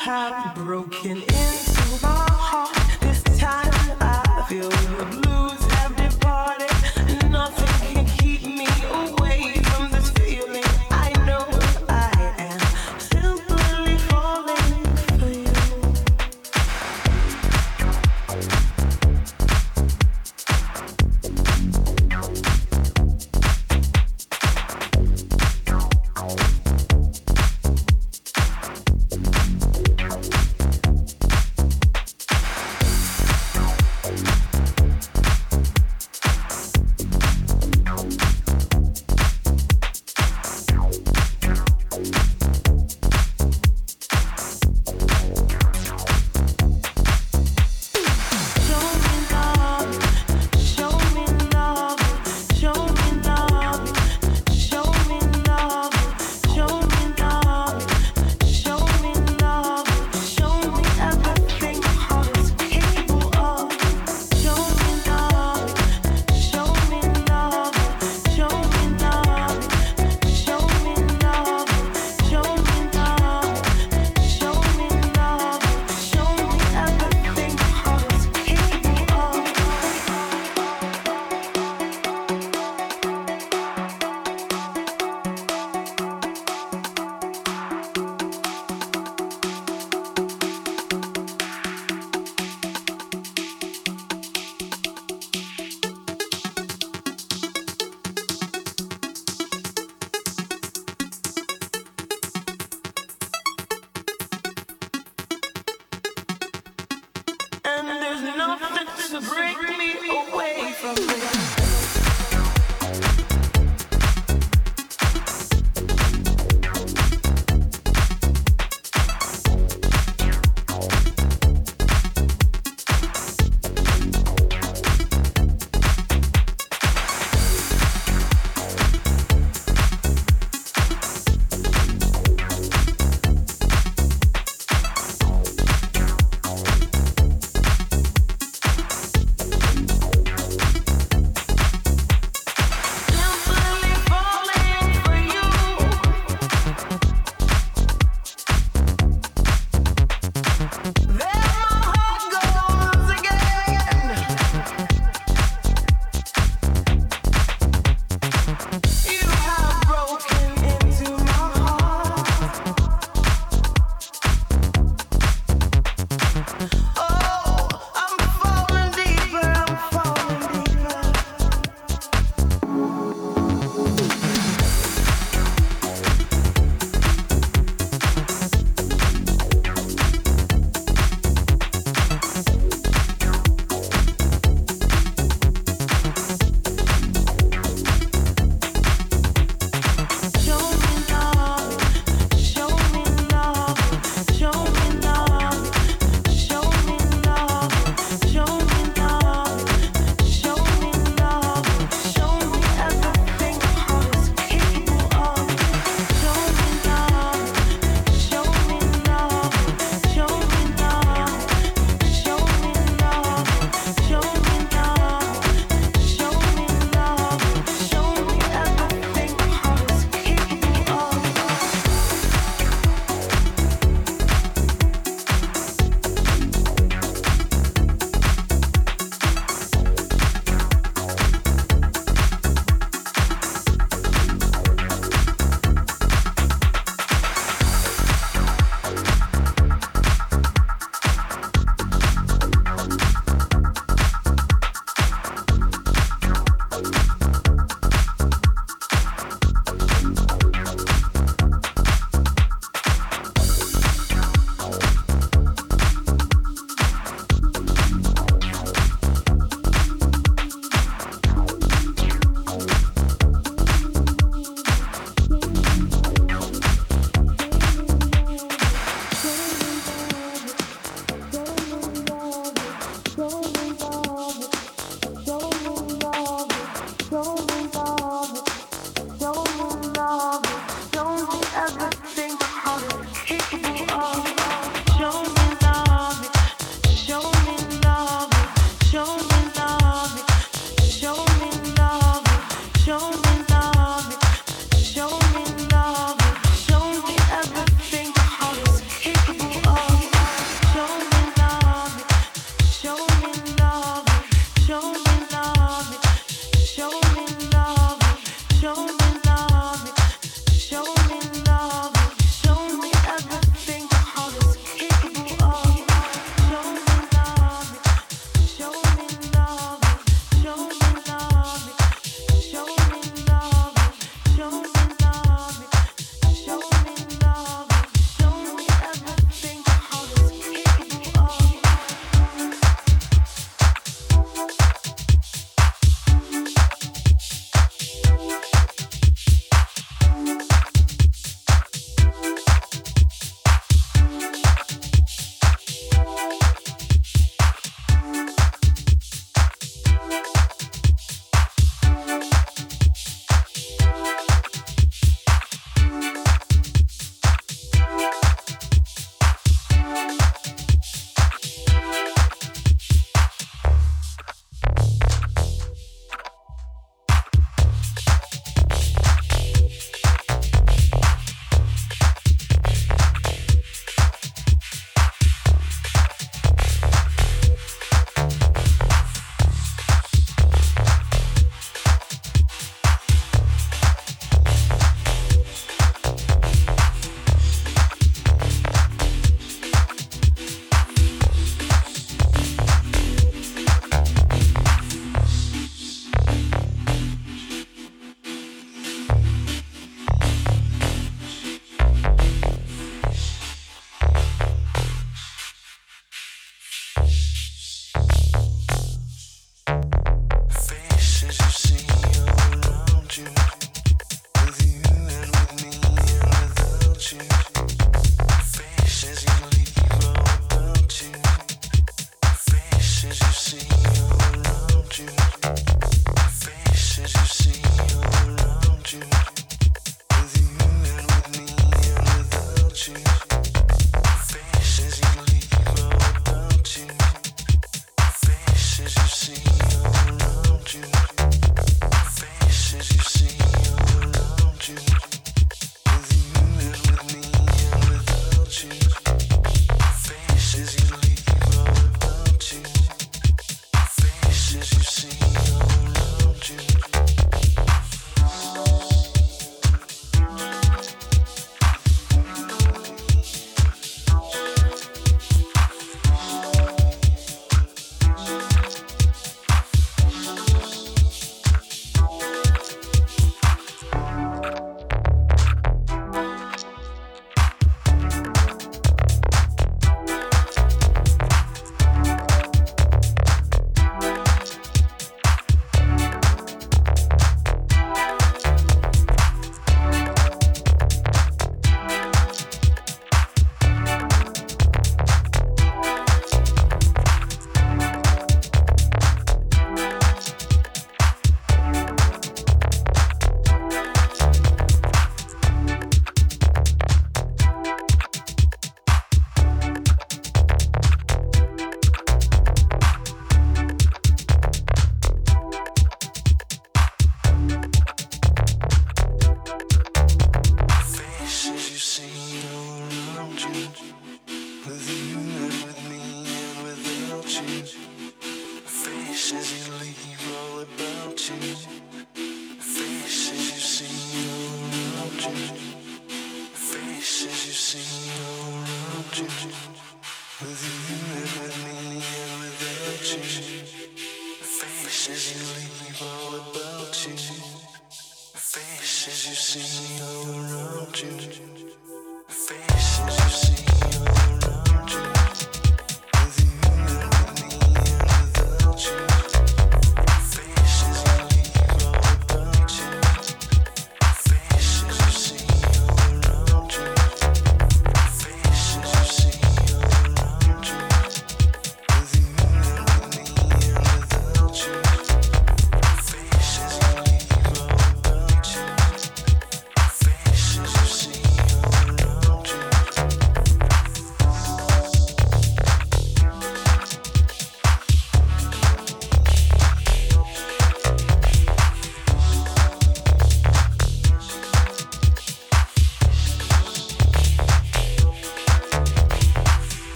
have broken into my heart. This time I feel the blues.